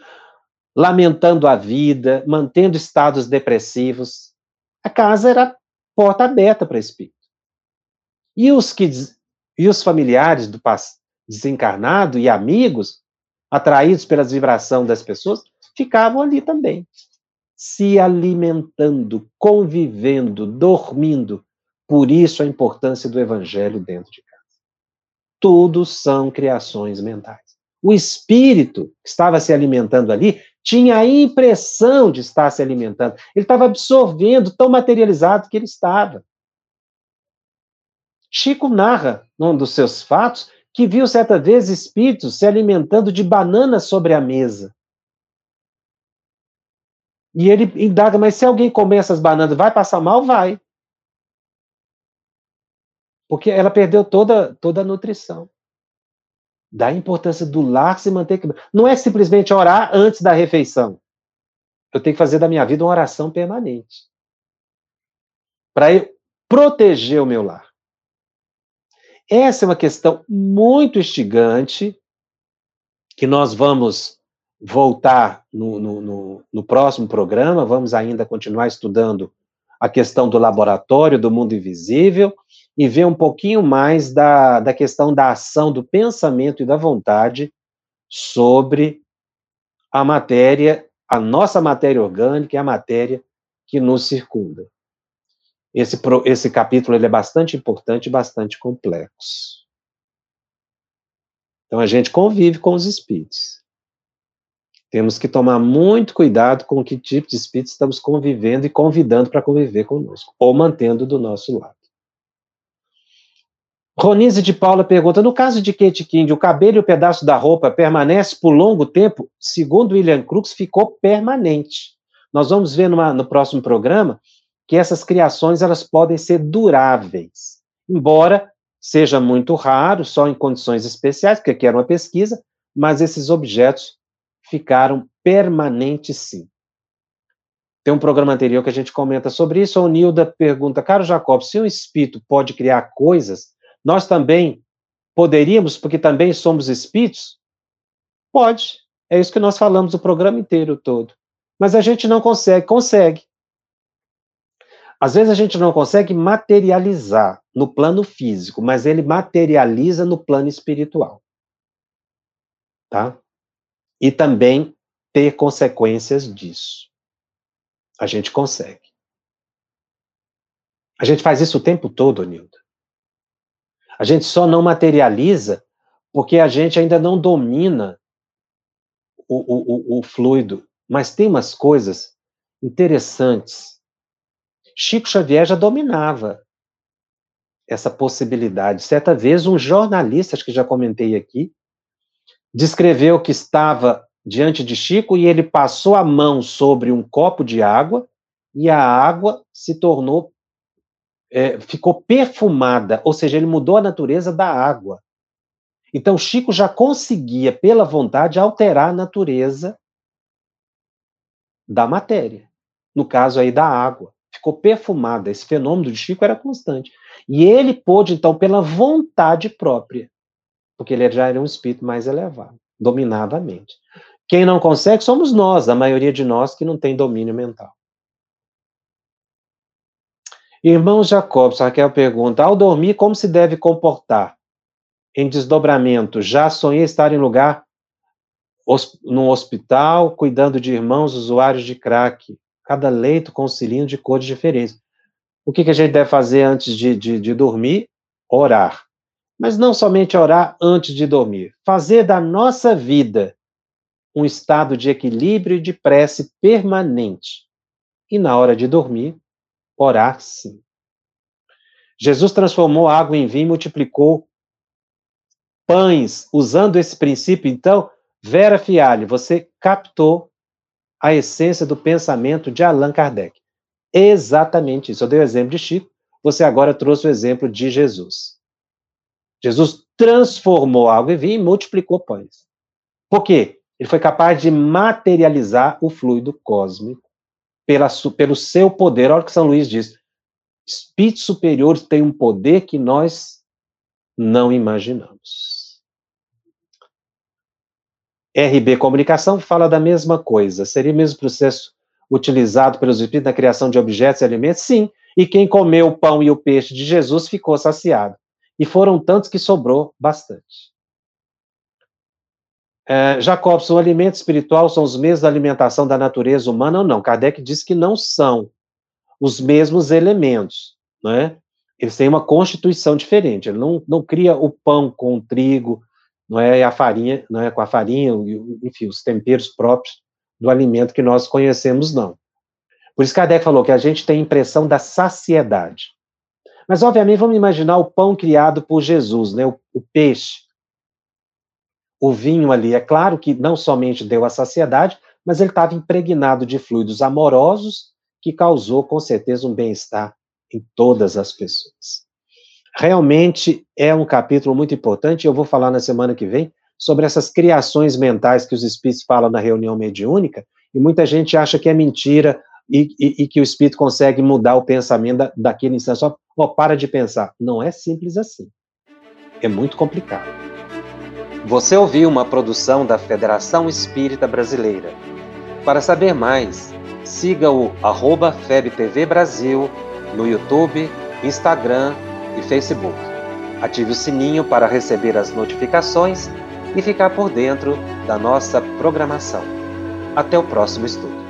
lamentando a vida, mantendo estados depressivos. A casa era porta aberta para espírito. E os que e os familiares do desencarnado e amigos, atraídos pelas vibrações das pessoas, ficavam ali também se alimentando, convivendo, dormindo. Por isso a importância do evangelho dentro de casa. tudo são criações mentais. O espírito que estava se alimentando ali tinha a impressão de estar se alimentando. Ele estava absorvendo, tão materializado que ele estava. Chico narra, num dos seus fatos, que viu certa vez espíritos se alimentando de bananas sobre a mesa. E ele indaga, mas se alguém comer essas bananas, vai passar mal? Vai. Porque ela perdeu toda, toda a nutrição. Da importância do lar se manter. Não é simplesmente orar antes da refeição. Eu tenho que fazer da minha vida uma oração permanente. Para proteger o meu lar. Essa é uma questão muito instigante que nós vamos voltar no, no, no, no, próximo programa, vamos ainda continuar estudando a questão do laboratório, do mundo invisível, e ver um pouquinho mais da, da questão da ação do pensamento e da vontade sobre a matéria, a nossa matéria orgânica e a matéria que nos circunda. Esse, esse capítulo ele é bastante importante e bastante complexo. Então a gente convive com os espíritos. Temos que tomar muito cuidado com que tipo de espírito estamos convivendo e convidando para conviver conosco, ou mantendo do nosso lado. Ronise de Paula pergunta: no caso de Kate King, o cabelo e o pedaço da roupa permanece por longo tempo? Segundo William Crookes, ficou permanente. Nós vamos ver numa, no próximo programa que essas criações elas podem ser duráveis, embora seja muito raro, só em condições especiais, porque aqui era uma pesquisa, mas esses objetos ficaram permanentes sim. Tem um programa anterior que a gente comenta sobre isso. A Nilda pergunta, caro Jacob, se um espírito pode criar coisas, nós também poderíamos, porque também somos espíritos? Pode. É isso que nós falamos o programa inteiro todo. Mas a gente não consegue. Consegue. Às vezes a gente não consegue materializar no plano físico, mas ele materializa no plano espiritual. Tá? E também ter consequências disso. A gente consegue. A gente faz isso o tempo todo, Nilda. A gente só não materializa porque a gente ainda não domina o, o, o, fluido. Mas tem umas coisas interessantes. Chico Xavier já dominava essa possibilidade. Certa vez, um jornalista, acho que já comentei aqui, descreveu que estava diante de Chico e ele passou a mão sobre um copo de água e a água se tornou, é, ficou perfumada, ou seja, ele mudou a natureza da água. Então, Chico já conseguia, pela vontade, alterar a natureza da matéria. No caso aí da água. Ficou perfumada. Esse fenômeno de Chico era constante. E ele pôde, então, pela vontade própria, porque ele já era um espírito mais elevado, dominava a mente. Quem não consegue somos nós, a maioria de nós que não tem domínio mental. Irmão Jacobs, Raquel pergunta: ao dormir, como se deve comportar? Em desdobramento, já sonhei estar em lugar num hospital, cuidando de irmãos usuários de crack, cada leito com um cilindro de cores diferentes. O que, que a gente deve fazer antes de, de, de dormir? Orar. Mas não somente orar antes de dormir, fazer da nossa vida um estado de equilíbrio e de prece permanente. E na hora de dormir, orar sim. Jesus transformou água em vinho multiplicou pães. Usando esse princípio, então, Vera Fialho, você captou a essência do pensamento de Allan Kardec. Exatamente isso. Eu dei o exemplo de Chico, você agora trouxe o exemplo de Jesus. Jesus transformou água em vinho e multiplicou pães. Por quê? Ele foi capaz de materializar o fluido cósmico pela, pelo seu poder. Olha o que São Luís diz. Espíritos superiores têm um poder que nós não imaginamos. RB Comunicação fala da mesma coisa. Seria o mesmo processo utilizado pelos espíritos na criação de objetos e alimentos? Sim. E quem comeu o pão e o peixe de Jesus ficou saciado. E foram tantos que sobrou bastante. É, Jacobson, o alimento espiritual são os mesmos da alimentação da natureza humana ou não? Kardec diz que não são os mesmos elementos, não é? eles têm uma constituição diferente. Ele não, não cria o pão com o trigo, não é a farinha, não é com a farinha, enfim, os temperos próprios do alimento que nós conhecemos, não. Por isso Kardec falou que a gente tem a impressão da saciedade. Mas, obviamente, vamos imaginar o pão criado por Jesus, né? o, o peixe. O vinho ali, é claro que não somente deu a saciedade, mas ele estava impregnado de fluidos amorosos que causou, com certeza, um bem-estar em todas as pessoas. Realmente é um capítulo muito importante, eu vou falar na semana que vem sobre essas criações mentais que os espíritos falam na reunião mediúnica, e muita gente acha que é mentira e, e, e que o espírito consegue mudar o pensamento da, daquele instante, só oh, para de pensar. Não é simples assim. É muito complicado. Você ouviu uma produção da Federação Espírita Brasileira. Para saber mais, siga o arroba FebTV Brasil no YouTube, Instagram e Facebook. Ative o sininho para receber as notificações e ficar por dentro da nossa programação. Até o próximo estudo.